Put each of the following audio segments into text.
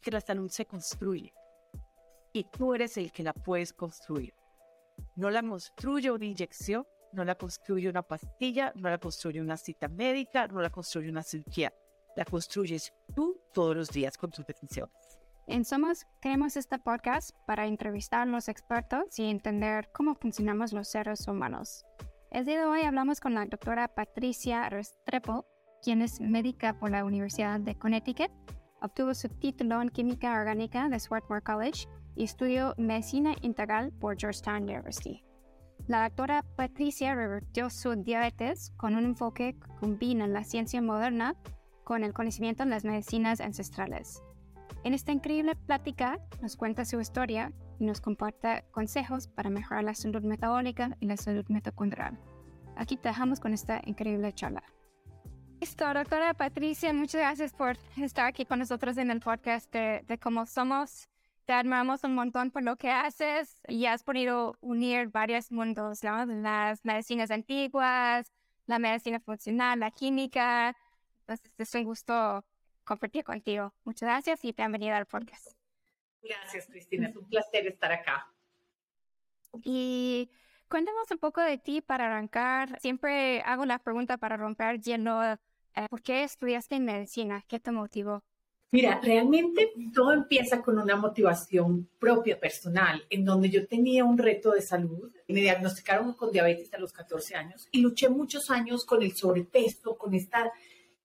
que la salud se construye y tú eres el que la puedes construir. No la construye una inyección, no la construye una pastilla, no la construye una cita médica, no la construye una cirugía. La construyes tú todos los días con tus decisiones. En Somos creamos este podcast para entrevistar a los expertos y entender cómo funcionamos los seres humanos. El día de hoy hablamos con la doctora Patricia Restrepo, quien es médica por la Universidad de Connecticut, obtuvo su título en Química Orgánica de Swarthmore College y estudió Medicina Integral por Georgetown University. La doctora Patricia revertió su diabetes con un enfoque que combina la ciencia moderna con el conocimiento de las medicinas ancestrales. En esta increíble plática nos cuenta su historia y nos comparte consejos para mejorar la salud metabólica y la salud mitocondrial. Aquí te dejamos con esta increíble charla. Listo, doctora Patricia, muchas gracias por estar aquí con nosotros en el podcast de, de Cómo Somos. Te admiramos un montón por lo que haces y has podido unir varios mundos, las medicinas antiguas, la medicina funcional, la química. Entonces, es un gusto compartir contigo. Muchas gracias y bienvenida al podcast. Gracias, Cristina. Es un placer estar acá. Y cuéntanos un poco de ti para arrancar. Siempre hago la pregunta para romper lleno. Eh, ¿Por qué estudiaste medicina? ¿Qué te motivó? Mira, realmente todo empieza con una motivación propia, personal, en donde yo tenía un reto de salud. Me diagnosticaron con diabetes a los 14 años y luché muchos años con el sobrepeso, con esta,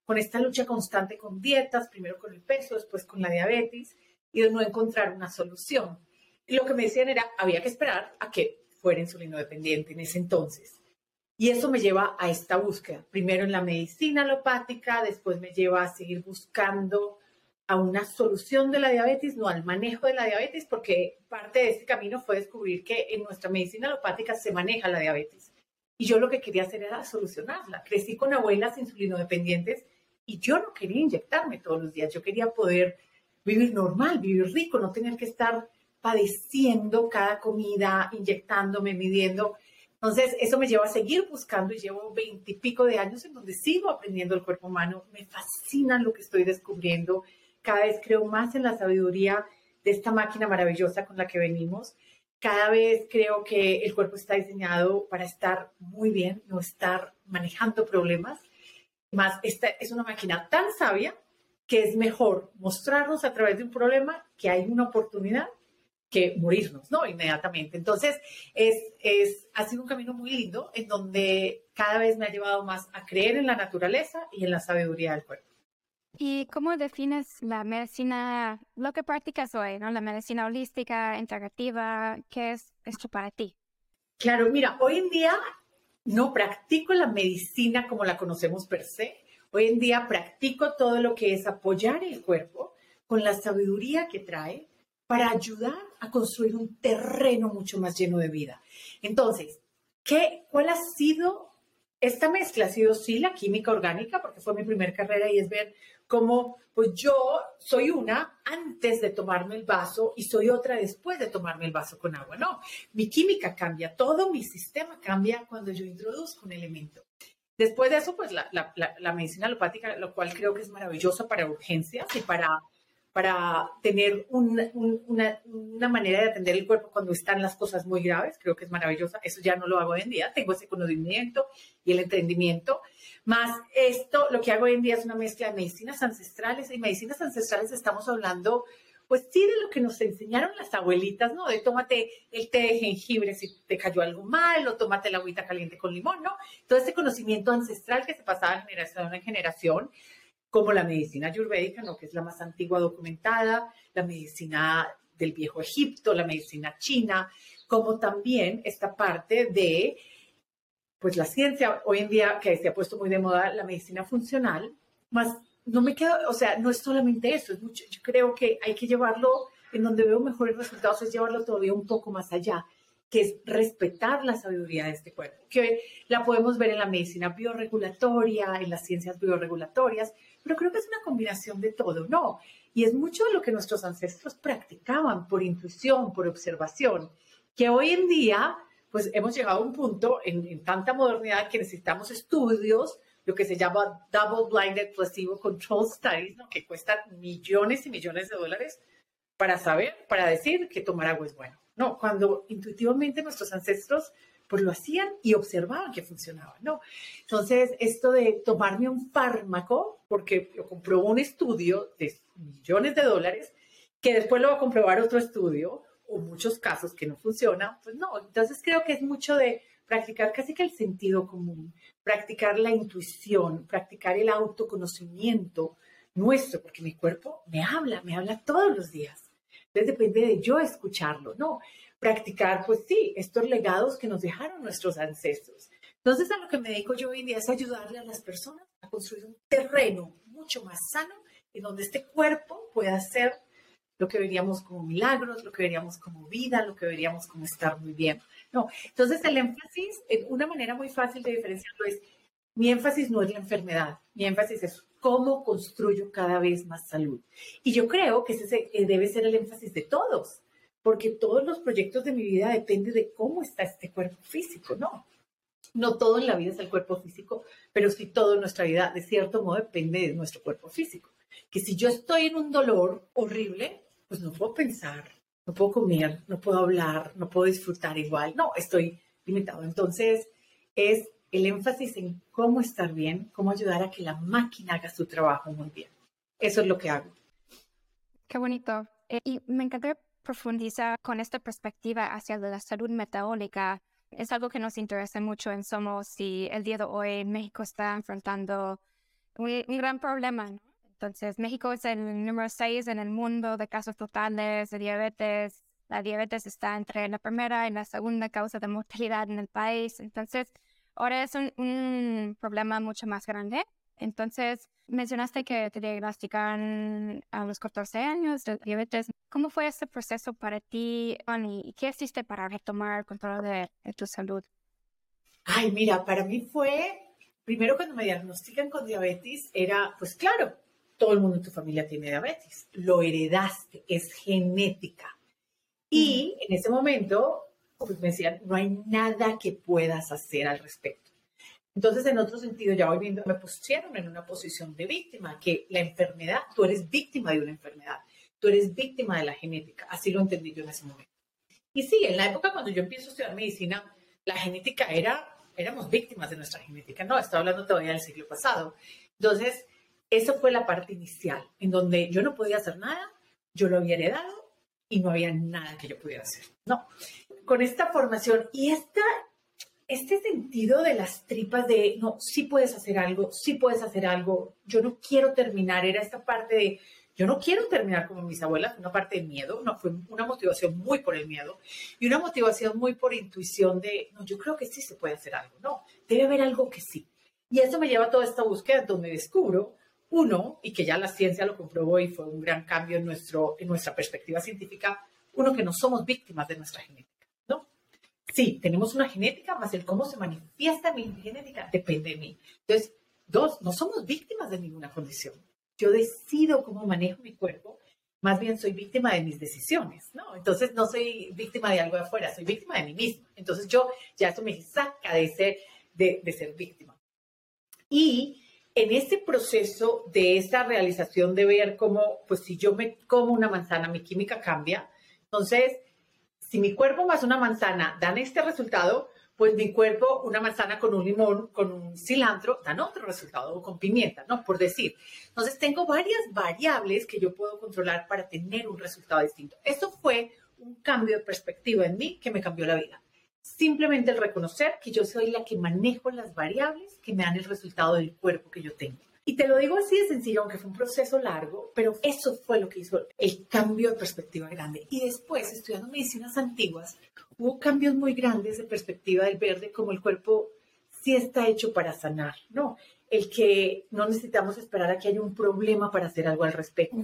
con esta lucha constante con dietas, primero con el peso, después con la diabetes, y de no encontrar una solución. Y lo que me decían era, había que esperar a que fuera insulino dependiente en ese entonces. Y eso me lleva a esta búsqueda, primero en la medicina alopática, después me lleva a seguir buscando a una solución de la diabetes, no al manejo de la diabetes, porque parte de este camino fue descubrir que en nuestra medicina alopática se maneja la diabetes. Y yo lo que quería hacer era solucionarla. Crecí con abuelas insulinodependientes y yo no quería inyectarme todos los días. Yo quería poder vivir normal, vivir rico, no tener que estar padeciendo cada comida, inyectándome, midiendo. Entonces, eso me lleva a seguir buscando y llevo veintipico de años en donde sigo aprendiendo el cuerpo humano. Me fascina lo que estoy descubriendo cada vez creo más en la sabiduría de esta máquina maravillosa con la que venimos. Cada vez creo que el cuerpo está diseñado para estar muy bien, no estar manejando problemas. Más, esta es una máquina tan sabia que es mejor mostrarnos a través de un problema que hay una oportunidad que morirnos, ¿no? Inmediatamente. Entonces, es, es, ha sido un camino muy lindo en donde cada vez me ha llevado más a creer en la naturaleza y en la sabiduría del cuerpo. ¿Y cómo defines la medicina, lo que practicas hoy, ¿no? La medicina holística, integrativa, ¿qué es esto para ti? Claro, mira, hoy en día no practico la medicina como la conocemos per se. Hoy en día practico todo lo que es apoyar el cuerpo con la sabiduría que trae para ayudar a construir un terreno mucho más lleno de vida. Entonces, ¿qué, ¿cuál ha sido esta mezcla? Ha sido sí la química orgánica, porque fue mi primera carrera y es ver como pues yo soy una antes de tomarme el vaso y soy otra después de tomarme el vaso con agua. No, mi química cambia, todo mi sistema cambia cuando yo introduzco un elemento. Después de eso, pues la, medicina alopática, lo cual creo que es maravilloso para urgencias y para, para tener una, una, manera de atender el cuerpo cuando están las cosas muy graves, creo que es maravillosa. Eso ya no lo hago hoy en día, tengo ese conocimiento y el entendimiento más esto, lo que hago hoy en día es una mezcla de medicinas ancestrales. Y medicinas ancestrales estamos hablando, pues sí, de lo que nos enseñaron las abuelitas, ¿no? De tómate el té de jengibre si te cayó algo mal, o tómate la agüita caliente con limón, ¿no? Todo este conocimiento ancestral que se pasaba de generación en generación, como la medicina ayurvédica, ¿no? Que es la más antigua documentada, la medicina del viejo Egipto, la medicina china, como también esta parte de pues la ciencia hoy en día que se ha puesto muy de moda, la medicina funcional, más no me queda, o sea, no es solamente eso, es mucho, yo creo que hay que llevarlo en donde veo mejores resultados, es llevarlo todavía un poco más allá, que es respetar la sabiduría de este cuerpo, que la podemos ver en la medicina bioregulatoria, en las ciencias bioregulatorias, pero creo que es una combinación de todo, ¿no? Y es mucho de lo que nuestros ancestros practicaban por intuición, por observación, que hoy en día pues hemos llegado a un punto en, tanta modernidad que necesitamos estudios lo que se llama Double Blinded Placebo Control Studies, ¿no? que cuestan millones y millones de dólares para saber, para decir que tomar agua es bueno. No, cuando intuitivamente nuestros ancestros pues lo hacían y observaban que funcionaba, ¿no? Entonces, esto de tomarme un fármaco, porque lo comprobó un estudio de millones de dólares, que después lo va a comprobar otro estudio, o muchos casos que no funcionan, pues no. Entonces, creo que es mucho de practicar casi que el sentido común, practicar la intuición, practicar el autoconocimiento nuestro, porque mi cuerpo me habla, me habla todos los días. Entonces depende de yo escucharlo, ¿no? Practicar, pues sí, estos legados que nos dejaron nuestros ancestros. Entonces a lo que me dedico yo hoy en día es ayudarle a las personas a construir un terreno mucho más sano en donde este cuerpo pueda ser lo que veríamos como milagros, lo que veríamos como vida, lo que veríamos como estar muy bien. No, entonces el énfasis, una manera muy fácil de diferenciarlo es, mi énfasis no es la enfermedad, mi énfasis es cómo construyo cada vez más salud. Y yo creo que ese eh, debe ser el énfasis de todos, porque todos los proyectos de mi vida dependen de cómo está este cuerpo físico, ¿no? No todo en la vida es el cuerpo físico, pero sí todo en nuestra vida, de cierto modo, depende de nuestro cuerpo físico. Que si yo estoy en un dolor horrible, pues no puedo pensar, no puedo comer, no puedo hablar, no puedo disfrutar igual. No, estoy limitado. Entonces, es el énfasis en cómo estar bien, cómo ayudar a que la máquina haga su trabajo muy bien. Eso es lo que hago. Qué bonito. Eh, y me encanta profundizar con esta perspectiva hacia la salud metabólica. Es algo que nos interesa mucho en Somos y el día de hoy México está enfrentando un, un gran problema. Entonces, México es el número 6 en el mundo de casos totales de diabetes. La diabetes está entre la primera y la segunda causa de mortalidad en el país. Entonces, ahora es un, problema mucho más grande. Entonces, mencionaste que te diagnostican a los 14 años de diabetes. ¿Cómo fue ese proceso para ti, y qué hiciste para retomar el control de, de tu salud? Ay, mira, para mí fue, primero cuando me diagnostican con diabetes, era, pues claro, todo el mundo en tu familia tiene diabetes, lo heredaste, es genética. Y en ese momento, pues me decían, no hay nada que puedas hacer al respecto. Entonces, en otro sentido, ya voy viendo, me pusieron en una posición de víctima, que la enfermedad, tú eres víctima de una enfermedad, tú eres víctima de la genética, así lo entendí yo en ese momento. Y sí, en la época cuando yo empiezo a estudiar medicina, la genética era, éramos víctimas de nuestra genética, no, estaba hablando todavía del siglo pasado. Entonces, eso fue la parte inicial, en donde yo no podía hacer nada, yo lo había heredado y no había nada que yo pudiera hacer. No, con esta formación y esta, este sentido de las tripas de, no, sí puedes hacer algo, sí puedes hacer algo, yo no quiero terminar, era esta parte de, yo no quiero terminar como mis abuelas, una parte de miedo, no, fue una motivación muy por el miedo y una motivación muy por intuición de, no, yo creo que sí se puede hacer algo, no, debe haber algo que sí. Y eso me lleva a toda esta búsqueda donde descubro uno, y que ya la ciencia lo comprobó y fue un gran cambio en, nuestro, en nuestra perspectiva científica, uno, que no somos víctimas de nuestra genética. Sí, tenemos una genética, más el cómo se manifiesta mi genética depende de mí. Entonces, dos, no somos víctimas de ninguna condición. Yo decido cómo manejo mi cuerpo, más bien soy víctima de mis decisiones, ¿no? Entonces, no soy víctima de algo de afuera, soy víctima de mí misma. Entonces, yo, ya eso me saca de ser, de, de ser víctima. Y en ese proceso de esa realización de ver cómo, pues si yo me como una manzana, mi química cambia. Entonces, si mi cuerpo más una manzana dan este resultado, pues mi cuerpo, una manzana con un limón, con un cilantro, dan otro resultado, o con pimienta, ¿no? Por decir. Entonces, tengo varias variables que yo puedo controlar para tener un resultado distinto. Eso fue un cambio de perspectiva en mí que me cambió la vida simplemente el reconocer que yo soy la que manejo las variables que me dan el resultado del cuerpo que yo tengo. Y te lo digo así de sencillo, aunque fue un proceso largo, pero eso fue lo que hizo el cambio de perspectiva grande. Y después, estudiando medicinas antiguas, hubo cambios muy grandes de perspectiva del verde, como el cuerpo sí está hecho para sanar, ¿no? El que no necesitamos esperar a que haya un problema para hacer algo al respecto.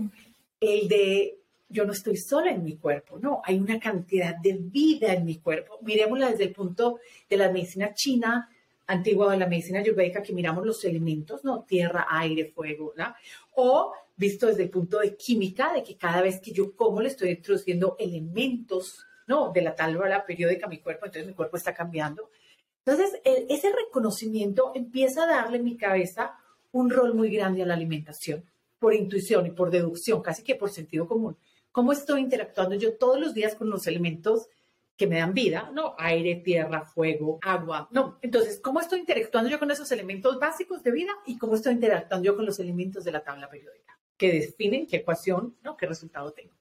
El de yo no estoy sola en mi cuerpo, no, hay una cantidad de vida en mi cuerpo. Miremosla desde el punto de la medicina china antigua de la medicina ayurvédica, que miramos los elementos, ¿no? Tierra, aire, fuego, ¿no? O visto desde el punto de química, de que cada vez que yo como le estoy introduciendo elementos, ¿no? De la tabla periódica a mi cuerpo, entonces mi cuerpo está cambiando. Entonces, ese reconocimiento empieza a darle en mi cabeza un rol muy grande a la alimentación, por intuición y por deducción, casi que por sentido común. ¿Cómo estoy interactuando yo todos los días con los elementos que me dan vida? No, aire, tierra, fuego, agua. No, entonces, ¿cómo estoy interactuando yo con esos elementos básicos de vida y cómo estoy interactuando yo con los elementos de la tabla periódica que definen qué ecuación, no, qué resultado tengo?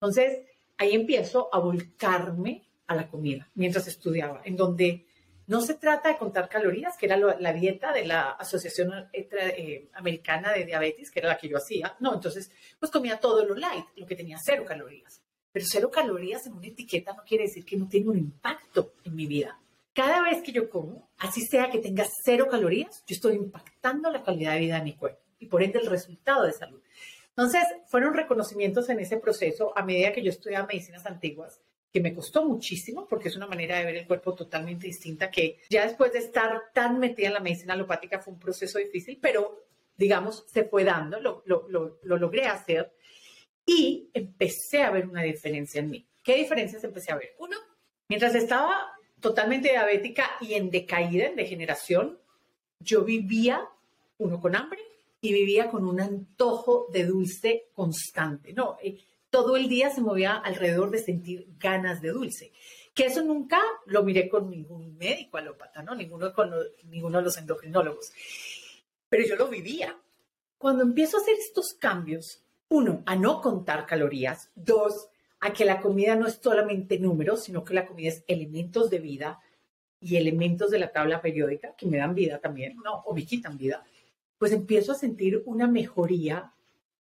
Entonces, ahí empiezo a volcarme a la comida mientras estudiaba, en donde no se trata de contar calorías, que era la dieta de la Asociación eh, Americana de Diabetes, que era la que yo hacía. No, entonces, pues comía todo lo light, lo que tenía cero calorías. Pero cero calorías en una etiqueta no quiere decir que no tenga un impacto en mi vida. Cada vez que yo como, así sea que tenga cero calorías, yo estoy impactando la calidad de vida de mi cuerpo y por ende el resultado de salud. Entonces, fueron reconocimientos en ese proceso a medida que yo estudiaba medicinas antiguas que me costó muchísimo porque es una manera de ver el cuerpo totalmente distinta que ya después de estar tan metida en la medicina alopática fue un proceso difícil, pero digamos, se fue dando, lo, lo, lo logré hacer y empecé a ver una diferencia en mí. ¿Qué diferencias empecé a ver? Uno, mientras estaba totalmente diabética y en decaída, en degeneración, yo vivía, uno, con hambre y vivía con un antojo de dulce constante. No, eh, todo el día se movía alrededor de sentir ganas de dulce. Que eso nunca lo miré con ningún médico alópata, ¿no? Ninguno, con ninguno de los endocrinólogos. Pero yo lo vivía. Cuando empiezo a hacer estos cambios, uno, a no contar calorías. Dos, a que la comida no es solamente números, sino que la comida es elementos de vida y elementos de la tabla periódica que me dan vida también, ¿no? O me quitan vida. Pues empiezo a sentir una mejoría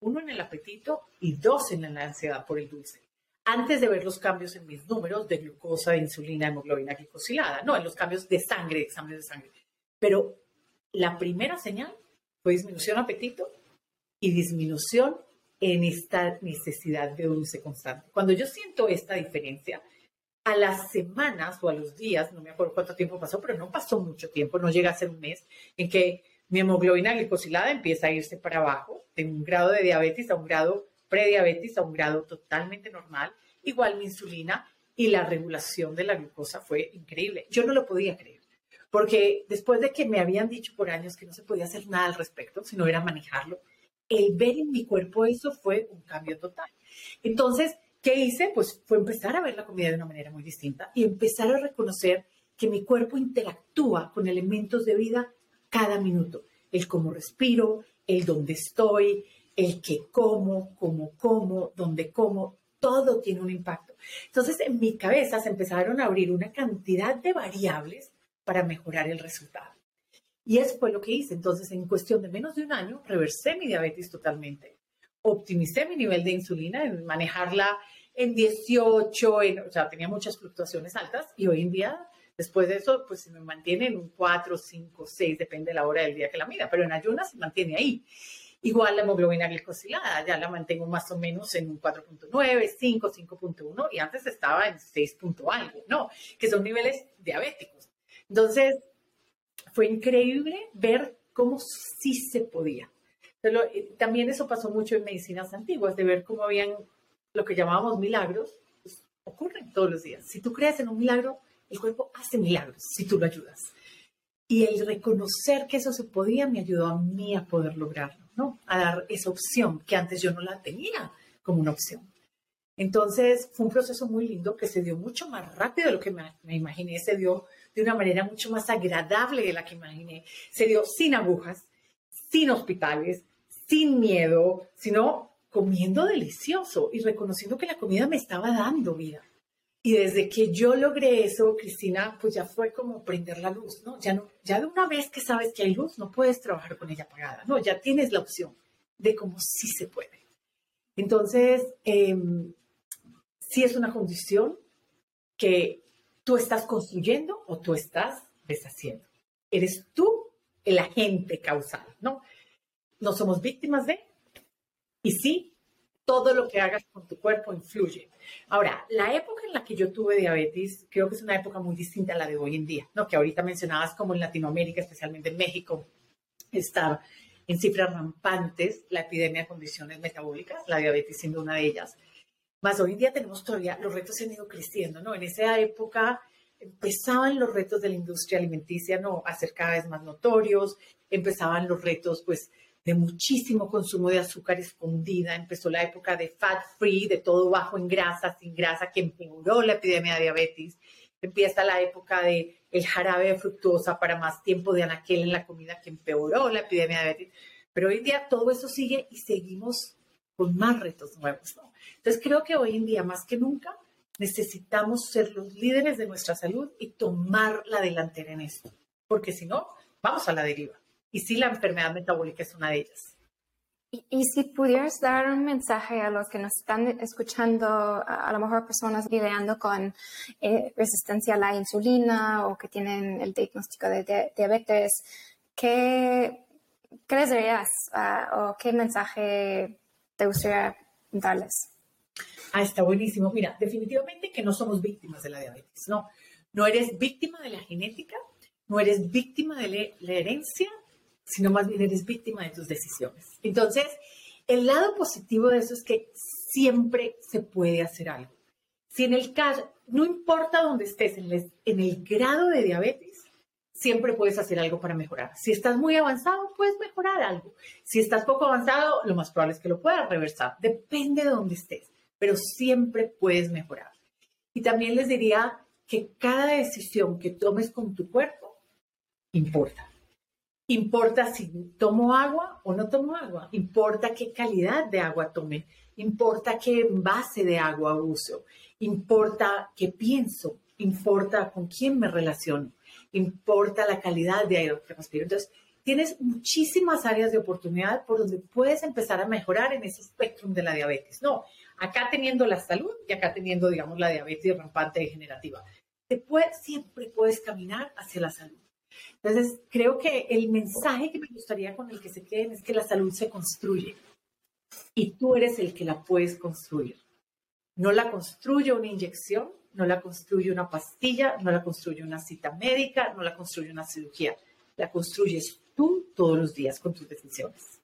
uno en el apetito y dos en la ansiedad por el dulce. Antes de ver los cambios en mis números de glucosa, de insulina, hemoglobina glicosilada, no, en los cambios de sangre, exámenes de sangre. Pero la primera señal fue disminución de apetito y disminución en esta necesidad de dulce constante. Cuando yo siento esta diferencia, a las semanas o a los días, no me acuerdo cuánto tiempo pasó, pero no pasó mucho tiempo, no llega a ser un mes, en que mi hemoglobina glicosilada empieza a irse para abajo, de un grado de diabetes a un grado prediabetes a un grado totalmente normal. Igual mi insulina y la regulación de la glucosa fue increíble. Yo no lo podía creer, porque después de que me habían dicho por años que no se podía hacer nada al respecto, sino era manejarlo, el ver en mi cuerpo eso fue un cambio total. Entonces, ¿qué hice? Pues fue empezar a ver la comida de una manera muy distinta y empezar a reconocer que mi cuerpo interactúa con elementos de vida cada minuto. El cómo respiro, el dónde estoy, el qué como, cómo como, dónde como, todo tiene un impacto. Entonces, en mi cabeza se empezaron a abrir una cantidad de variables para mejorar el resultado. Y eso fue lo que hice. Entonces, en cuestión de menos de un año, reversé mi diabetes totalmente. Optimicé mi nivel de insulina en manejarla en 18, o sea, tenía muchas fluctuaciones altas y hoy en día Después de eso, pues se me mantiene en un 4, 5, 6, depende de la hora del día que la mida, pero en ayunas se mantiene ahí. Igual la hemoglobina glicosilada, ya la mantengo más o menos en un 4.9, 5, 5.1 y antes estaba en 6. algo, ¿no? Que son niveles diabéticos. Entonces, fue increíble ver cómo sí se podía. Eh, también eso pasó mucho en medicinas antiguas, de ver cómo habían lo que llamábamos milagros, pues, ocurren todos los días. Si tú crees en un milagro, el cuerpo hace milagros si tú lo ayudas. Y el reconocer que eso se podía me ayudó a mí a poder lograrlo, ¿no? A dar esa opción que antes yo no la tenía como una opción. Entonces fue un proceso muy lindo que se dio mucho más rápido de lo que me, me, imaginé, se dio de una manera mucho más agradable de la que imaginé, se dio sin agujas, sin hospitales, sin miedo, sino comiendo delicioso y reconociendo que la comida me estaba dando vida. Y desde que yo logré eso, Cristina, pues ya fue como prender la luz, ¿no? Ya, ya de una vez que sabes que hay luz, no puedes trabajar con ella apagada, ¿no? Ya tienes la opción de cómo sí se puede. Entonces, eh, sí es una condición que tú estás construyendo o tú estás deshaciendo. Eres tú el agente causal, ¿no? No somos víctimas de, y sí, todo lo que hagas con tu cuerpo influye. Ahora, la época en la que yo tuve diabetes creo que es una época muy distinta a la de hoy en día, ¿no? Que ahorita mencionabas como en Latinoamérica, especialmente en México, está en cifras rampantes la epidemia de condiciones metabólicas, la diabetes siendo una de ellas. Más hoy en día tenemos todavía, los retos han ido creciendo, ¿no? En esa época empezaban los retos de la industria alimenticia ¿no? a ser cada vez más notorios, empezaban los retos pues de muchísimo consumo de azúcar escondida, empezó la época de fat free, de todo bajo en grasa, sin grasa, que empeoró la epidemia de diabetes, empieza la época de el jarabe de fructosa para más tiempo de anaquel en la comida, que empeoró la epidemia de diabetes, pero hoy en día todo eso sigue y seguimos con más retos nuevos, ¿no? Entonces creo que hoy en día más que nunca necesitamos ser los líderes de nuestra salud y tomar la delantera en esto, porque si no, vamos a la deriva. Y sí, la enfermedad metabólica es una de ellas. Y, si pudieras dar un mensaje a los que nos están escuchando, a, lo mejor personas lidiando con eh, resistencia a la insulina o que tienen el diagnóstico de, diabetes, ¿qué, qué les dirías ah, o qué mensaje te gustaría darles? Ah, está buenísimo. Mira, definitivamente que no somos víctimas de la diabetes, no. No eres víctima de la genética, no eres víctima de la herencia, sino más bien eres víctima de tus decisiones. Entonces, el lado positivo de eso es que siempre se puede hacer algo. Si en el caso, no importa dónde estés, en el, en el grado de diabetes, siempre puedes hacer algo para mejorar. Si estás muy avanzado, puedes mejorar algo. Si estás poco avanzado, lo más probable es que lo puedas reversar. Depende de dónde estés, pero siempre puedes mejorar. Y también les diría que cada decisión que tomes con tu cuerpo importa. Importa si tomo agua o no tomo agua. Importa qué calidad de agua tome. Importa qué envase de agua uso. Importa qué pienso. Importa con quién me relaciono. Importa la calidad de aire que respiro. Entonces, tienes muchísimas áreas de oportunidad por donde puedes empezar a mejorar en ese espectro de la diabetes. No, acá teniendo la salud y acá teniendo, digamos, la diabetes rampante degenerativa. Te puede, siempre puedes caminar hacia la salud. Entonces, creo que el mensaje que me gustaría con el que se queden es que la salud se construye y tú eres el que la puedes construir. No la construye una inyección, no la construye una pastilla, no la construye una cita médica, no la construye una cirugía. La construyes tú todos los días con tus decisiones.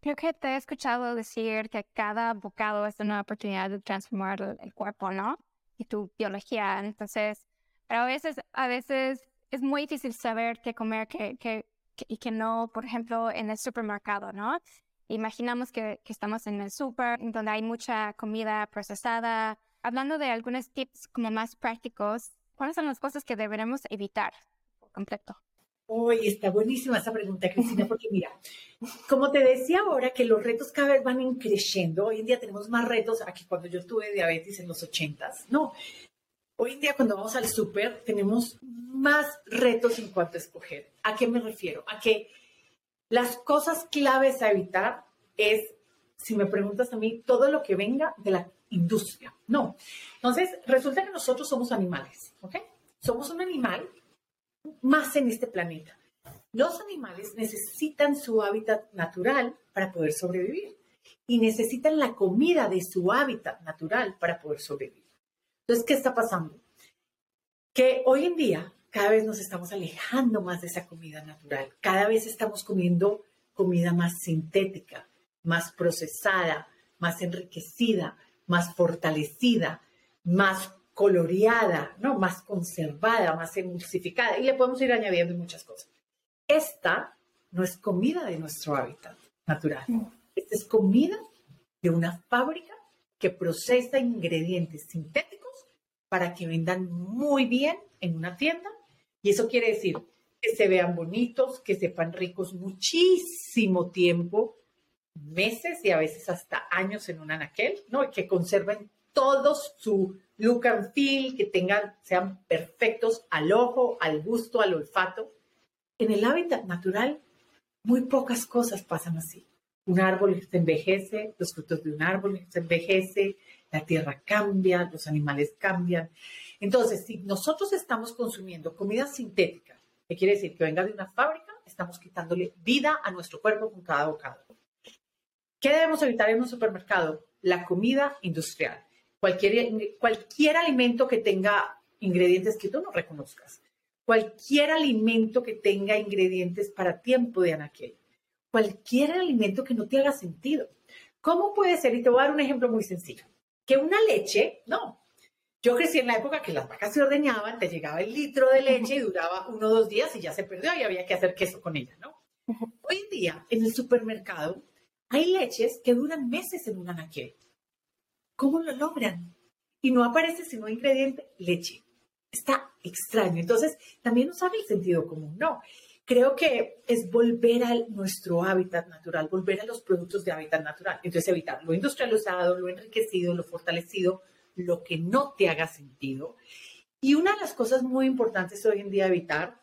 Creo que te he escuchado decir que cada bocado es una oportunidad de transformar el cuerpo, ¿no? Y tu biología. Entonces, pero a veces, a veces es muy difícil saber qué comer que, y que no, por ejemplo, en el supermercado, ¿no? Imaginamos que, estamos en el super, donde hay mucha comida procesada. Hablando de algunos tips como más prácticos, ¿cuáles son las cosas que deberemos evitar por completo? Uy, está buenísima esa pregunta, Cristina, porque mira, como te decía ahora que los retos cada vez van creciendo, hoy en día tenemos más retos aquí cuando yo tuve diabetes en los ochentas, no, Hoy en día cuando vamos al súper tenemos más retos en cuanto a escoger. ¿A qué me refiero? A que las cosas claves a evitar es, si me preguntas a mí, todo lo que venga de la industria. No. Entonces, resulta que nosotros somos animales, ¿ok? Somos un animal más en este planeta. Los animales necesitan su hábitat natural para poder sobrevivir y necesitan la comida de su hábitat natural para poder sobrevivir. Entonces, ¿qué está pasando? Que hoy en día cada vez nos estamos alejando más de esa comida natural. Cada vez estamos comiendo comida más sintética, más procesada, más enriquecida, más fortalecida, más coloreada, ¿no? Más conservada, más emulsificada. Y le podemos ir añadiendo muchas cosas. Esta no es comida de nuestro hábitat natural. Esta es comida de una fábrica que procesa ingredientes sintéticos para que vendan muy bien en una tienda. Y eso quiere decir que se vean bonitos, que sepan ricos muchísimo tiempo, meses y a veces hasta años en un anaquel, ¿no? Que conserven todo su look and feel, que tengan, sean perfectos al ojo, al gusto, al olfato. En el hábitat natural, muy pocas cosas pasan así. Un árbol se envejece, los frutos de un árbol se envejece, la tierra cambia, los animales cambian. Entonces, si nosotros estamos consumiendo comida sintética, que quiere decir que venga de una fábrica, estamos quitándole vida a nuestro cuerpo con cada bocado. ¿Qué debemos evitar en un supermercado? La comida industrial. Cualquier, cualquier alimento que tenga ingredientes que tú no reconozcas. Cualquier alimento que tenga ingredientes para tiempo de anaquel. Cualquier alimento que no te haga sentido. ¿Cómo puede ser? Y te voy a dar un ejemplo muy sencillo que una leche, no, Yo crecí en la época que las vacas se ordeñaban, te llegaba el litro de leche y duraba uno o dos días y ya se perdió y había que hacer queso con ella, ¿no? Hoy en día, en el supermercado, hay leches que duran meses en un anaquel. ¿Cómo lo logran? Y no aparece sino ingrediente leche. Está extraño. Entonces, también usar el sentido común, ¿no? Creo que es volver a nuestro hábitat natural, volver a los productos de hábitat natural. Entonces, evitar lo industrializado, lo enriquecido, lo fortalecido, lo que no te haga sentido. Y una de las cosas muy importantes hoy en día evitar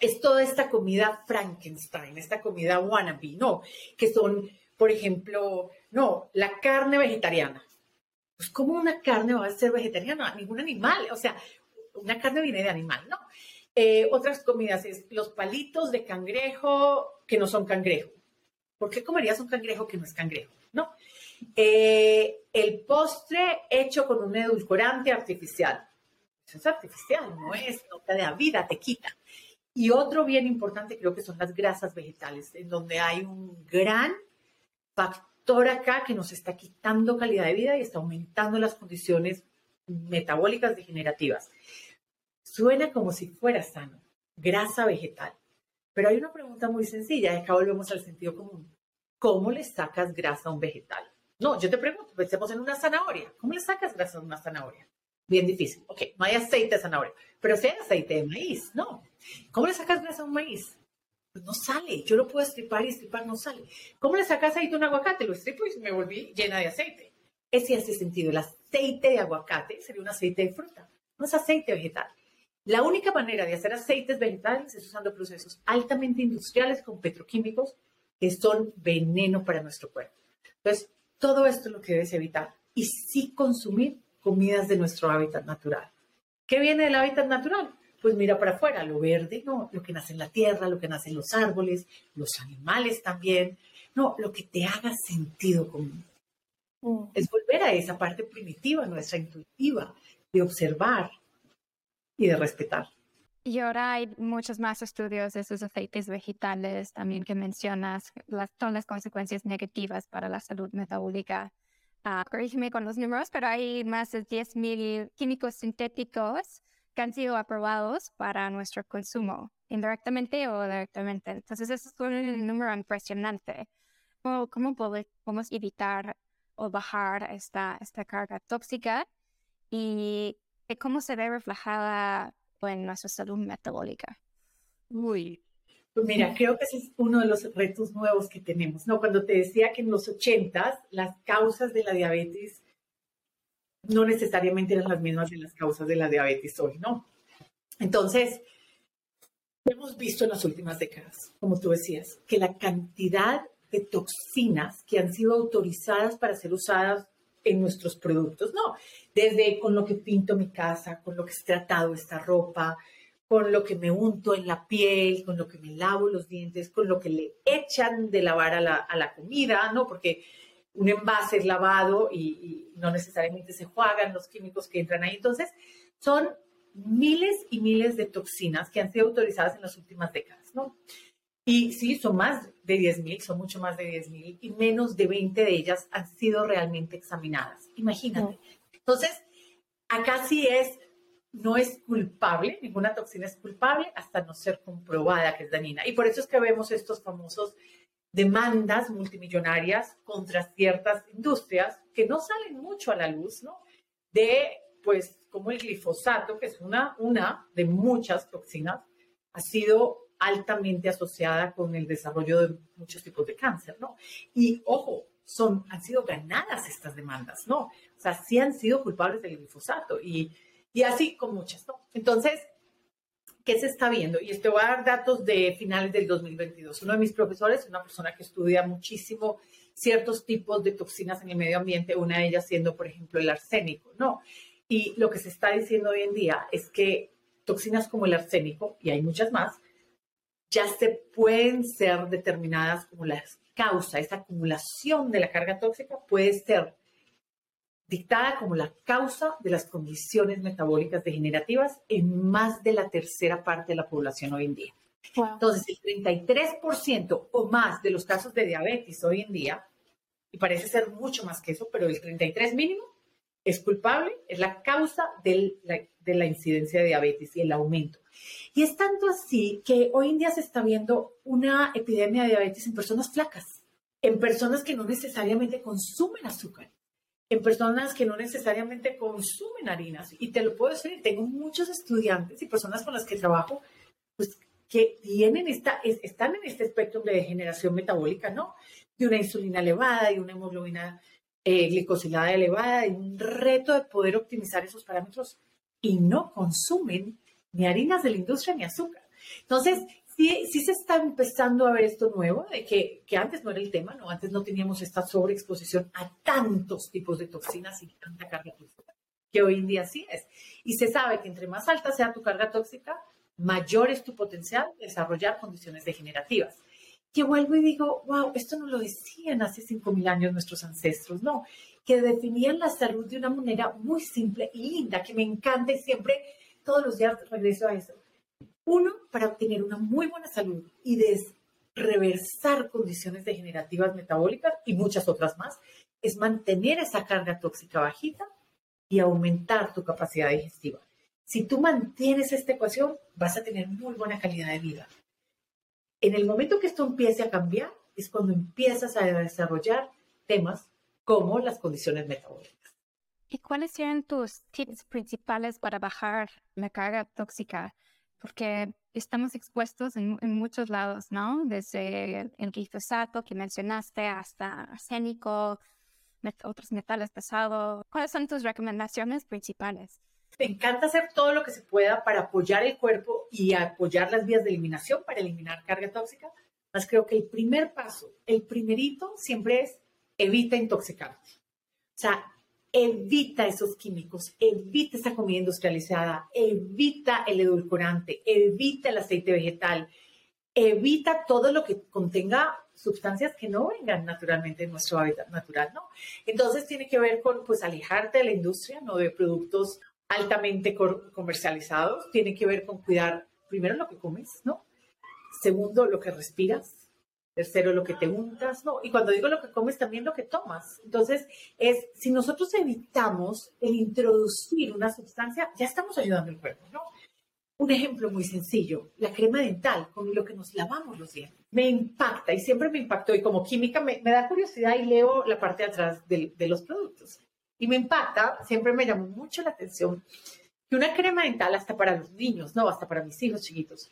es toda esta comida Frankenstein, esta comida wannabe, ¿no? Que son, por ejemplo, no, la carne vegetariana. Pues, ¿cómo una carne va a ser vegetariana? Ningún animal, o sea, una carne viene de animal, ¿no? Eh, otras comidas es los palitos de cangrejo que no son cangrejo. ¿Por qué comerías un cangrejo que no es cangrejo? ¿No? Eh, el postre hecho con un edulcorante artificial. Eso es artificial, no es, no te da vida, te quita. Y otro bien importante creo que son las grasas vegetales, en donde hay un gran factor acá que nos está quitando calidad de vida y está aumentando las condiciones metabólicas degenerativas. Suena como si fuera sano, grasa vegetal. Pero hay una pregunta muy sencilla, acá volvemos al sentido común. ¿Cómo le sacas grasa a un vegetal? No, yo te pregunto, pensemos en una zanahoria. ¿Cómo le sacas grasa a una zanahoria? Bien difícil. Ok, no hay aceite de zanahoria, pero sí hay aceite de maíz, ¿no? ¿Cómo le sacas grasa a un maíz? Pues no sale. Yo lo puedo estripar y estripar no sale. ¿Cómo le sacas aceite a un aguacate? Lo estripo y me volví llena de aceite. Ese hace sentido. El aceite de aguacate sería un aceite de fruta, no es aceite vegetal. La única manera de hacer aceites vegetales es usando procesos altamente industriales con petroquímicos que son veneno para nuestro cuerpo. Entonces, todo esto es lo que debes evitar y sí consumir comidas de nuestro hábitat natural. ¿Qué viene del hábitat natural? Pues mira para afuera, lo verde, no, lo que nace en la tierra, lo que nace en los árboles, los animales también, no, lo que te haga sentido común. Mm. Es volver a esa parte primitiva, nuestra intuitiva, de observar y de respetar. Y ahora hay muchos más estudios de esos aceites vegetales también que mencionas, las, son las consecuencias negativas para la salud metabólica. Uh, corrígeme con los números, pero hay más de 10.000 químicos sintéticos que han sido aprobados para nuestro consumo, indirectamente o directamente. Entonces, eso es un número impresionante. ¿Cómo, cómo podemos evitar o bajar esta, esta carga tóxica y cómo se ve reflejada en nuestra salud metabólica. Uy, pues mira, creo que ese es uno de los retos nuevos que tenemos, ¿no? Cuando te decía que en los ochentas las causas de la diabetes no necesariamente eran las mismas de las causas de la diabetes hoy, ¿no? Entonces, hemos visto en las últimas décadas, como tú decías, que la cantidad de toxinas que han sido autorizadas para ser usadas en nuestros productos, no, desde con lo que pinto mi casa, con lo que he tratado esta ropa, con lo que me unto en la piel, con lo que me lavo los dientes, con lo que le echan de lavar a la, comida, ¿no? Porque un envase es lavado y, y, no necesariamente se juegan los químicos que entran ahí. Entonces, son miles y miles de toxinas que han sido autorizadas en las últimas décadas, ¿no? Y sí, son más de 10.000, son mucho más de 10.000 y menos de 20 de ellas han sido realmente examinadas. Imagínate. Entonces, acá sí es, no es culpable, ninguna toxina es culpable hasta no ser comprobada que es dañina. Y por eso es que vemos estos famosos demandas multimillonarias contra ciertas industrias que no salen mucho a la luz, ¿no? De, pues, como el glifosato, que es una, una de muchas toxinas, ha sido altamente asociada con el desarrollo de muchos tipos de cáncer, ¿no? Y ojo, son, han sido ganadas estas demandas, ¿no? O sea, sí han sido culpables del glifosato y, y así con muchas, ¿no? Entonces, ¿qué se está viendo? Y esto va a dar datos de finales del 2022. Uno de mis profesores es una persona que estudia muchísimo ciertos tipos de toxinas en el medio ambiente, una de ellas siendo, por ejemplo, el arsénico, ¿no? Y lo que se está diciendo hoy en día es que toxinas como el arsénico, y hay muchas más, ya se pueden ser determinadas como la causa, esa acumulación de la carga tóxica puede ser dictada como la causa de las condiciones metabólicas degenerativas en más de la tercera parte de la población hoy en día. Entonces, el 33% o más de los casos de diabetes hoy en día, y parece ser mucho más que eso, pero el 33 mínimo, es culpable, es la causa de la incidencia de diabetes y el aumento. Y es tanto así que hoy en día se está viendo una epidemia de diabetes en personas flacas, en personas que no necesariamente consumen azúcar, en personas que no necesariamente consumen harinas. Y te lo puedo decir, tengo muchos estudiantes y personas con las que trabajo, pues que tienen esta, están en este espectro de degeneración metabólica, ¿no? De una insulina elevada, y una hemoglobina eh, glicosilada elevada, y un reto de poder optimizar esos parámetros y no consumen ni harinas de la industria ni azúcar. Entonces, sí, sí se está empezando a ver esto nuevo, de que, que antes no era el tema, ¿no? Antes no teníamos esta sobreexposición a tantos tipos de toxinas y tanta carga tóxica, que hoy en día sí es. Y se sabe que entre más alta sea tu carga tóxica, mayor es tu potencial de desarrollar condiciones degenerativas. Que vuelvo y digo, wow, esto no lo decían hace 5.000 años nuestros ancestros, no, que definían la salud de una manera muy simple y linda, que me encanta y siempre, todos los días regreso a eso. Uno, para obtener una muy buena salud y de reversar condiciones degenerativas metabólicas y muchas otras más, es mantener esa carga tóxica bajita y aumentar tu capacidad digestiva. Si tú mantienes esta ecuación, vas a tener muy buena calidad de vida. En el momento que esto empiece a cambiar, es cuando empiezas a desarrollar temas como las condiciones metabólicas. ¿Y cuáles serían tus tips principales para bajar la carga tóxica? Porque estamos expuestos en, muchos lados, ¿no? Desde el, el, glifosato que mencionaste hasta arsénico, otros metales pesados. ¿Cuáles son tus recomendaciones principales? Me encanta hacer todo lo que se pueda para apoyar el cuerpo y apoyar las vías de eliminación para eliminar carga tóxica. Más creo que el primer paso, el primerito, siempre es evita intoxicarte. O sea, evita esos químicos, evita esa comida industrializada, evita el edulcorante, evita el aceite vegetal, evita todo lo que contenga sustancias que no vengan naturalmente en nuestro hábitat natural. Entonces tiene que ver con, pues, alejarte de la industria, ¿no? De productos altamente comercializados, tiene que ver con cuidar primero lo que comes, ¿no? Segundo, lo que respiras. Tercero, lo que te untas, ¿no? Y cuando digo lo que comes, también lo que tomas. Entonces, es, si nosotros evitamos el introducir una sustancia, ya estamos ayudando al cuerpo, ¿no? Un ejemplo muy sencillo, la crema dental, con lo que nos lavamos los dientes. Me impacta y siempre me impactó y como química me, da curiosidad y leo la parte de atrás de, de los productos. Y me impacta, siempre me llamó mucho la atención que una crema dental, hasta para los niños, no, hasta para mis hijos chiquitos,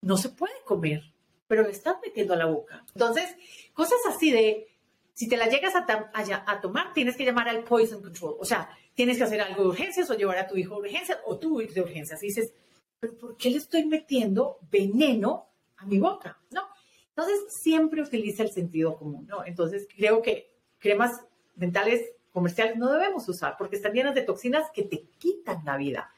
no se puede comer, pero le están metiendo a la boca. Entonces, cosas así de, si te la llegas a, a, tomar, tienes que llamar al poison control. O sea, tienes que hacer algo de urgencias o llevar a tu hijo de urgencias o tú ir de urgencias. Y dices, pero ¿por qué le estoy metiendo veneno a mi boca? ¿No? Entonces, siempre utiliza el sentido común, ¿no? Entonces, creo que cremas dentales comerciales no debemos usar porque están llenas de toxinas que te quitan la vida.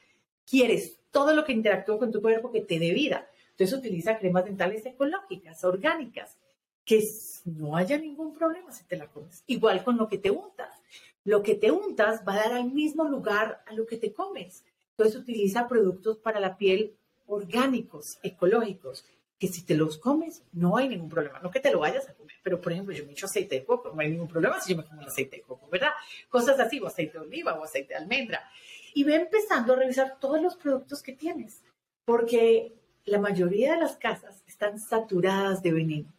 Quieres todo lo que interactúa con tu cuerpo que te dé vida. Entonces utiliza cremas dentales ecológicas, orgánicas, que no haya ningún problema si te la comes. Igual con lo que te untas. Lo que te untas va a dar al mismo lugar a lo que te comes. Entonces utiliza productos para la piel orgánicos, ecológicos, que si te los comes no hay ningún problema. No que te lo vayas a comer, pero por ejemplo yo me echo aceite de coco, no hay ningún problema si yo me como el aceite de coco, ¿verdad? Cosas así, o aceite de oliva o aceite de almendra. Y ve empezando a revisar todos los productos que tienes, porque la mayoría de las casas están saturadas de veneno,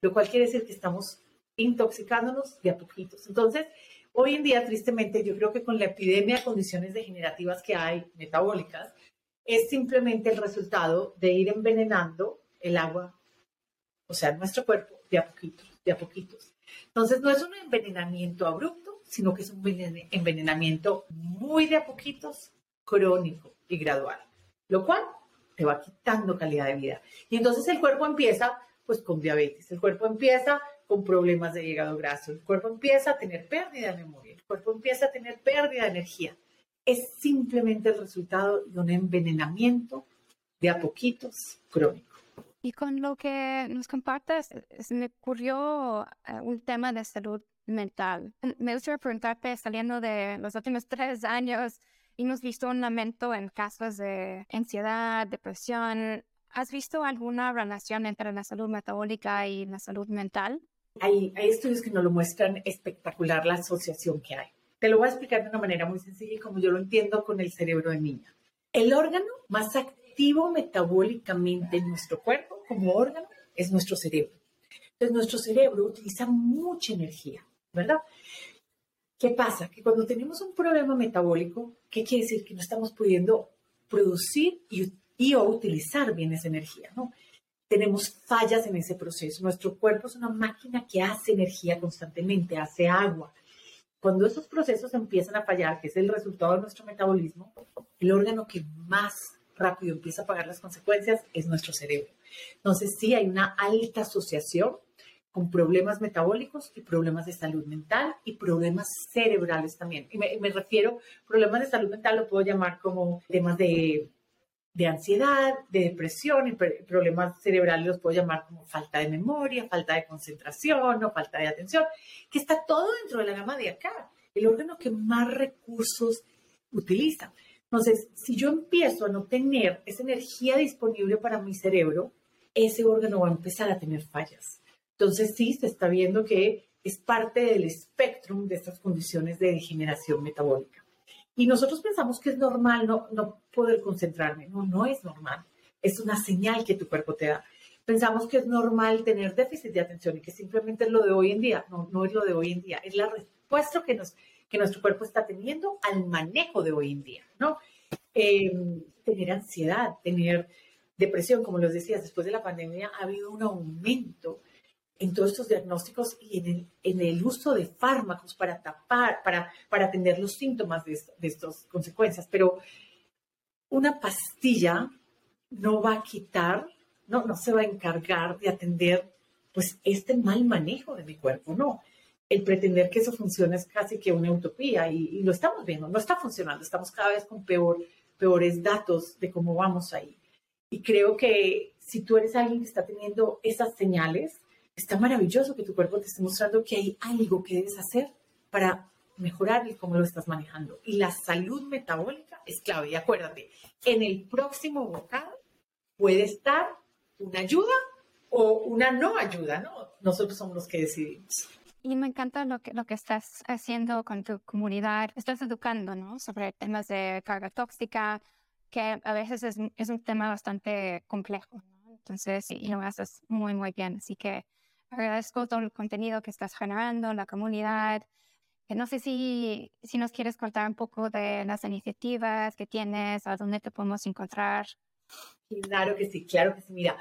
lo cual quiere decir que estamos intoxicándonos de a poquitos. Entonces, hoy en día, tristemente, yo creo que con la epidemia de condiciones degenerativas que hay, metabólicas, es simplemente el resultado de ir envenenando el agua, o sea, nuestro cuerpo, de a poquitos, de a poquitos. Entonces, no es un envenenamiento abrupto, sino que es un envenenamiento muy de a poquitos, crónico y gradual, lo cual te va quitando calidad de vida. Y entonces el cuerpo empieza, pues, con diabetes, el cuerpo empieza con problemas de hígado graso, el cuerpo empieza a tener pérdida de memoria, el cuerpo empieza a tener pérdida de energía. Es simplemente el resultado de un envenenamiento de a poquitos crónico. Y con lo que nos compartes, se me ocurrió eh, un tema de salud mental. Me gustaría preguntarte, saliendo de los últimos tres años, hemos visto un aumento en casos de ansiedad, depresión. ¿Has visto alguna relación entre la salud metabólica y la salud mental? Hay, hay estudios que nos lo muestran espectacular la asociación que hay. Te lo voy a explicar de una manera muy sencilla y como yo lo entiendo con el cerebro de niña. El órgano más activo metabólicamente en nuestro cuerpo como órgano es nuestro cerebro. Entonces, nuestro cerebro utiliza mucha energía, ¿verdad? ¿Qué pasa? Que cuando tenemos un problema metabólico, ¿qué quiere decir? Que no estamos pudiendo producir y, y o utilizar bien esa energía, ¿no? Tenemos fallas en ese proceso. Nuestro cuerpo es una máquina que hace energía constantemente, hace agua, cuando esos procesos empiezan a fallar, que es el resultado de nuestro metabolismo, el órgano que más rápido empieza a pagar las consecuencias es nuestro cerebro. Entonces, sí hay una alta asociación con problemas metabólicos y problemas de salud mental y problemas cerebrales también. Y me, me refiero, problemas de salud mental lo puedo llamar como temas de de ansiedad, de depresión y problemas cerebrales los puedo llamar como falta de memoria, falta de concentración o falta de atención, que está todo dentro de la gama de acá, el órgano que más recursos utiliza. Entonces, si yo empiezo a no tener esa energía disponible para mi cerebro, ese órgano va a empezar a tener fallas. Entonces, sí, se está viendo que es parte del espectro de estas condiciones de degeneración metabólica. Y nosotros pensamos que es normal no, no poder concentrarme. No, no es normal. Es una señal que tu cuerpo te da. Pensamos que es normal tener déficit de atención y que simplemente es lo de hoy en día. No, no es lo de hoy en día. Es la respuesta que, nos, que nuestro cuerpo está teniendo al manejo de hoy en día, ¿no? Em, tener ansiedad, tener depresión, como les decía, después de la pandemia ha habido un aumento en todos estos diagnósticos y en el, en el uso de fármacos para tapar, para, para atender los síntomas de, de estas consecuencias. Pero una pastilla no va a quitar, no, no se va a encargar de atender pues este mal manejo de mi cuerpo, no. El pretender que eso funcione es casi que una utopía y, y lo estamos viendo, no está funcionando, estamos cada vez con peor, peores datos de cómo vamos ahí. Y creo que si tú eres alguien que está teniendo esas señales, está maravilloso que tu cuerpo te esté mostrando que hay algo que debes hacer para mejorar el cómo lo estás manejando. Y la salud metabólica es clave. Y acuérdate, en el próximo bocado puede estar una ayuda o una no ayuda, ¿no? Nosotros somos los que decidimos. Y me encanta lo que, lo que estás haciendo con tu comunidad. Estás educando, ¿no? Sobre temas de carga tóxica, que a veces es, es un tema bastante complejo, ¿no? Entonces, y lo haces muy, muy bien. Así que agradezco todo el contenido que estás generando, la comunidad. No sé si, si nos quieres contar un poco de las iniciativas que tienes, a dónde te podemos encontrar. Claro que sí, claro que sí. Mira,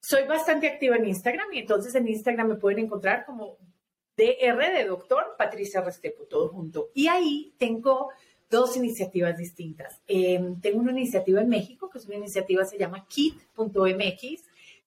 soy bastante activa en Instagram y entonces en Instagram me pueden encontrar como DR de doctor Patricia Restepo, todo junto. Y ahí tengo dos iniciativas distintas. Em, tengo una iniciativa en México, que es una iniciativa, se llama kit.mx,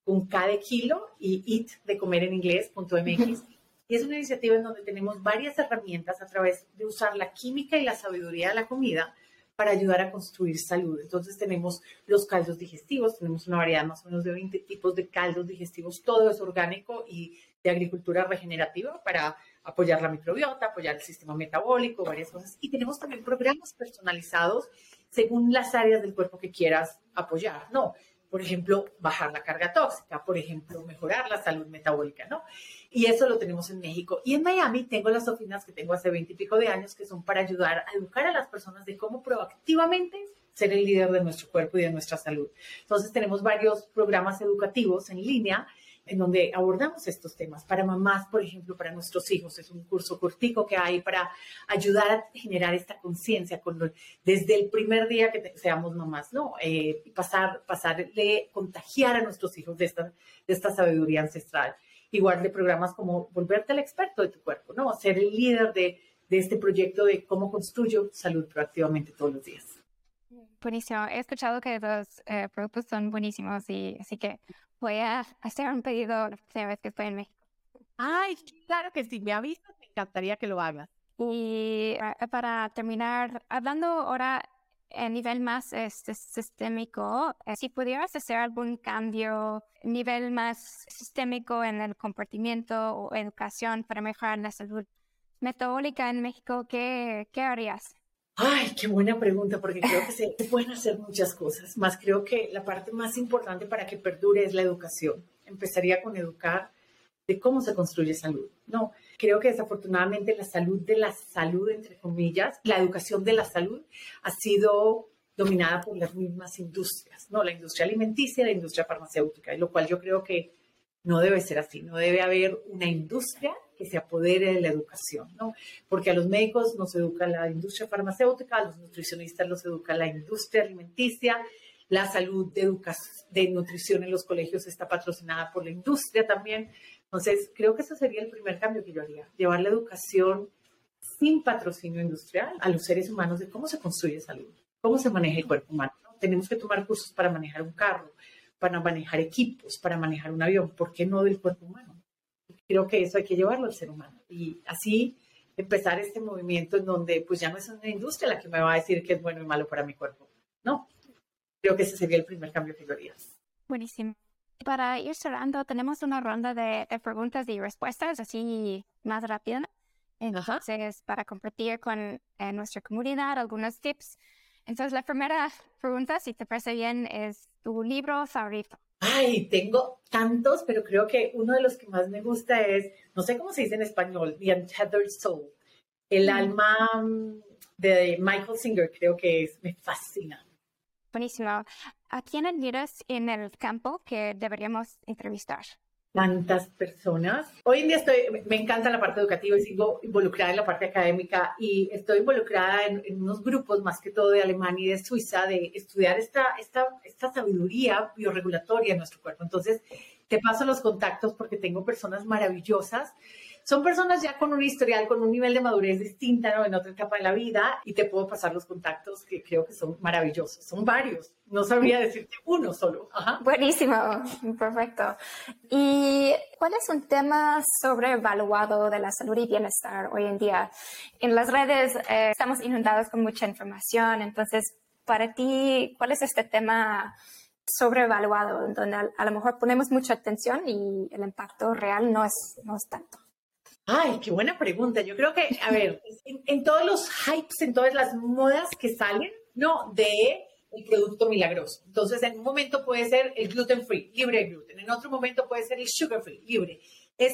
con K de kilo y IT de comer en inglés.mx. Y es una iniciativa en donde tenemos varias herramientas a través de usar la química y la sabiduría de la comida para ayudar a construir salud. Entonces tenemos los caldos digestivos, tenemos una variedad más o menos de 20 tipos de caldos digestivos, todo es orgánico y de agricultura regenerativa para apoyar la microbiota, apoyar el sistema metabólico, varias cosas. Y tenemos también programas personalizados según las áreas del cuerpo que quieras apoyar. No, por ejemplo, bajar la carga tóxica, por ejemplo, mejorar la salud metabólica, ¿no? Y eso lo tenemos en México. Y en Miami tengo las oficinas que tengo hace 20 y pico de años que son para ayudar a educar a las personas de cómo proactivamente ser el líder de nuestro cuerpo y de nuestra salud. Entonces tenemos varios programas educativos en línea en donde abordamos estos temas. Para mamás, por ejemplo, para nuestros hijos, es un curso cortico que hay para ayudar a generar esta conciencia desde el primer día que seamos mamás, ¿no? Eh, pasar, pasarle, contagiar a nuestros hijos de esta, de esta sabiduría ancestral. Igual de programas como volverte el experto de tu cuerpo, ¿no? Ser el líder de, de este proyecto de cómo construyo salud proactivamente todos los días. Buenísimo. He escuchado que los eh, productos son buenísimos y así que voy a hacer un pedido la próxima vez que estoy en México. Ay, claro que sí, me avisas, me encantaría que lo hagas. Y eh, para terminar, hablando ahora a nivel más este, sistémico, eh, si pudieras hacer algún cambio a nivel más sistémico en el comportamiento o educación para mejorar la salud metabólica en México, ¿qué, qué harías? Ay, qué buena pregunta, porque creo que se pueden hacer muchas cosas, más creo que la parte más importante para que perdure es la educación. Empezaría con educar de cómo se construye salud. No, creo que desafortunadamente la salud de la salud, entre comillas, la educación de la salud ha sido dominada por las mismas industrias, ¿no? La industria alimenticia la industria farmacéutica, lo cual yo creo que no debe ser así, no debe haber una industria que se apodere de la educación, ¿no? Porque a los médicos nos educa la industria farmacéutica, a los nutricionistas los educa la industria alimenticia, la salud de, de nutrición en los colegios está patrocinada por la industria también. Entonces, creo que ese sería el primer cambio que yo haría, llevar la educación sin patrocinio industrial a los seres humanos de cómo se construye salud, cómo se maneja el cuerpo humano. Tenemos que tomar cursos para manejar un carro, para manejar equipos, para manejar un avión. ¿Por qué no del cuerpo humano? Creo que eso hay que llevarlo al ser humano. Y así empezar este movimiento en donde pues ya no es una industria la que me va a decir que es bueno y malo para mi cuerpo. No, creo que ese sería el primer cambio que yo haría. Buenísimo. Para ir cerrando, tenemos una ronda de, preguntas y respuestas así más rápida. Entonces, para compartir con eh, nuestra comunidad algunos tips. Entonces, la primera pregunta, si te parece bien, es tu libro favorito. Ay, tengo tantos, pero creo que uno de los que más me gusta es, no sé cómo se dice en español, The Untethered Soul. El mm. alma mm, de Michael Singer, creo que es, me fascina. Buenísimo. ¿A quién admiras en el campo que deberíamos entrevistar? Tantas personas. Hoy en día estoy, me encanta la parte educativa y sigo involucrada en la parte académica y estoy involucrada en, unos grupos más que todo de Alemania y de Suiza de estudiar esta, esta, esta sabiduría biorregulatoria en nuestro cuerpo. Entonces, te paso los contactos porque tengo personas maravillosas son personas ya con un historial, con un nivel de madurez distinta, ¿no? En otra etapa de la vida y te puedo pasar los contactos que creo que son maravillosos. Son varios. No sabría decirte uno solo. Buenísimo. Perfecto. ¿Y cuál es un tema sobrevaluado de la salud y bienestar hoy en día? En las redes eh, estamos inundados con mucha información. Entonces, para ti, ¿cuál es este tema sobrevaluado, donde a, a, lo mejor ponemos mucha atención y el impacto real no es, no es tanto. Ay, qué buena pregunta. Yo creo que, a ver, en, todos los hypes, en todas las modas que salen, ¿no? De el producto milagroso. Entonces, en un momento puede ser el gluten free, libre de gluten. En otro momento puede ser el sugar free, libre. Es,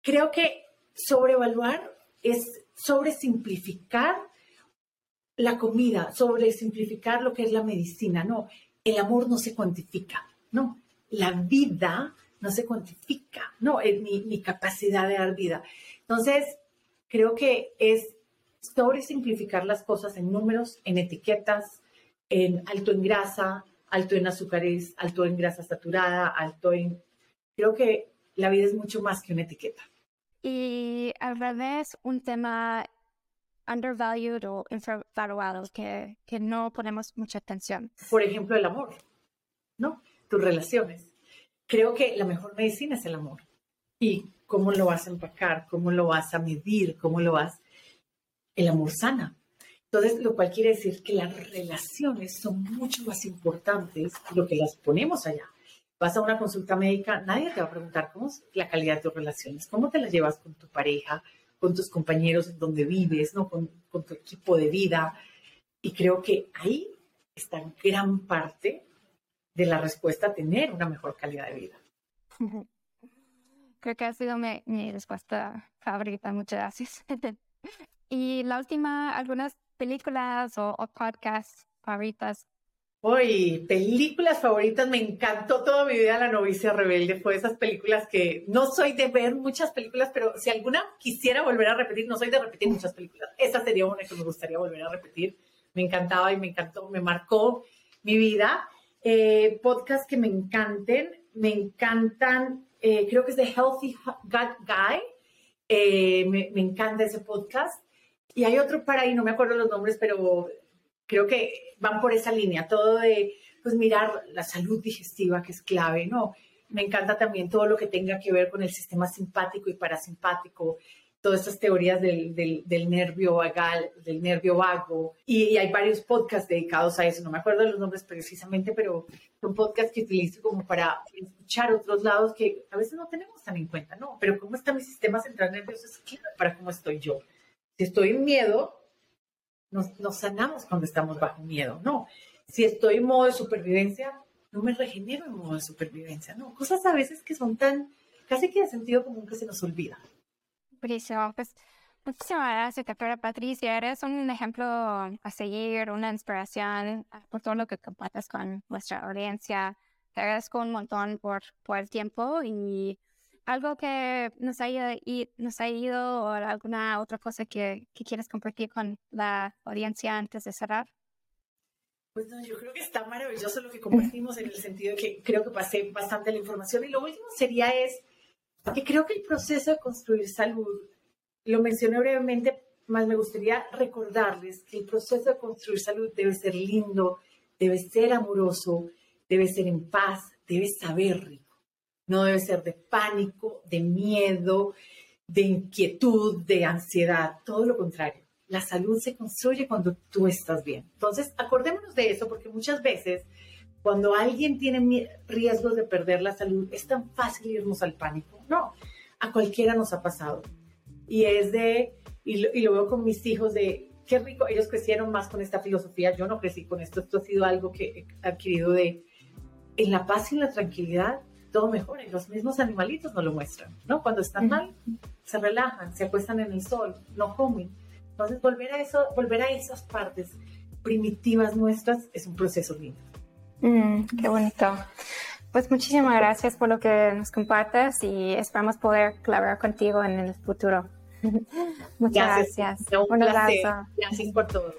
creo que sobrevaluar es sobresimplificar la comida, sobresimplificar lo que es la medicina. No, el amor no se cuantifica. No, la vida no se cuantifica, no, es mi, capacidad de dar vida. Entonces, creo que es sobre simplificar las cosas en números, en etiquetas, en alto en grasa, alto en azúcares, alto en grasa saturada, alto en... Creo que la vida es mucho más que una etiqueta. Y al revés, un tema undervalued o infravalorado que, que no ponemos mucha atención. Por ejemplo, el amor, ¿no? Tus relaciones creo que la mejor medicina es el amor. ¿Y cómo lo vas a empacar? ¿Cómo lo vas a medir? ¿Cómo lo vas? El amor sana. Entonces, lo cual quiere decir que las relaciones son mucho más importantes de lo que las ponemos allá. Vas a una consulta médica, nadie te va a preguntar cómo es la calidad de tus relaciones, cómo te las llevas con tu pareja, con tus compañeros en donde vives, ¿no? con, con tu equipo de vida. Y creo que ahí está gran parte de la respuesta a tener una mejor calidad de vida. Creo que ha sido mi, respuesta favorita. Muchas gracias. y la última, algunas películas o, podcasts favoritas. Uy, películas favoritas, me encantó toda mi vida La novicia rebelde, fue esas películas que no soy de ver muchas películas, pero si alguna quisiera volver a repetir, no soy de repetir muchas películas, esa sería una que me gustaría volver a repetir, me encantaba y me encantó, me marcó mi vida. Eh, podcasts que me encanten. Me encantan, eh, creo que es The Healthy Gut Guy. Eh, me, me, encanta ese podcast. Y hay otro para ahí, no me acuerdo los nombres, pero creo que van por esa línea. Todo de, pues, mirar la salud digestiva, que es clave, ¿no? Me encanta también todo lo que tenga que ver con el sistema simpático y parasimpático, todas estas teorías del, del, nervio vagal, del nervio vago, y, hay varios podcasts dedicados a eso, no me acuerdo de los nombres precisamente, pero son podcasts que utilizo como para escuchar otros lados que a veces no tenemos tan en cuenta, ¿no? Pero cómo está mi sistema central nervioso es para cómo estoy yo. Si estoy en miedo, nos, nos sanamos cuando estamos bajo miedo, ¿no? Si estoy en modo de supervivencia, no me regenero en modo de supervivencia, ¿no? Cosas a veces que son tan casi que de sentido común que se nos olvida. Buenísimo. Pues muchísimas gracias, doctora Patricia. Eres un ejemplo a seguir, una inspiración ah, por todo lo que compartes con nuestra audiencia. Te agradezco un montón por, por el tiempo y algo que nos haya, nos ha ido o alguna otra cosa que, que quieres compartir con la audiencia antes de cerrar. Pues no, yo creo que está maravilloso lo que compartimos en el sentido de que creo que pasé bastante la información. Y lo último sería es que creo que el proceso de construir salud, lo mencioné brevemente, más me gustaría recordarles que el proceso de construir salud debe ser lindo, debe ser amoroso, debe ser en paz, debe saber rico. No debe ser de pánico, de miedo, de inquietud, de ansiedad, todo lo contrario. La salud se construye cuando tú estás bien. Entonces, acordémonos de eso porque muchas veces cuando alguien tiene riesgos de perder la salud, es tan fácil irnos al pánico. No, a cualquiera nos ha pasado. Y es de, y lo, y lo veo con mis hijos de, qué rico, ellos crecieron más con esta filosofía, yo no crecí con esto, esto ha sido algo que he adquirido de, en la paz y en la tranquilidad, todo mejora. Y los mismos animalitos nos lo muestran, ¿no? Cuando están mal, se relajan, se acuestan en el sol, no comen. Entonces, volver a eso, volver a esas partes primitivas nuestras es un proceso lindo. Mm, qué bonito. Pues muchísimas gracias por lo que nos compartes y esperamos poder colaborar contigo en el futuro. Muchas gracias. gracias. Un, un abrazo. Gracias por todo.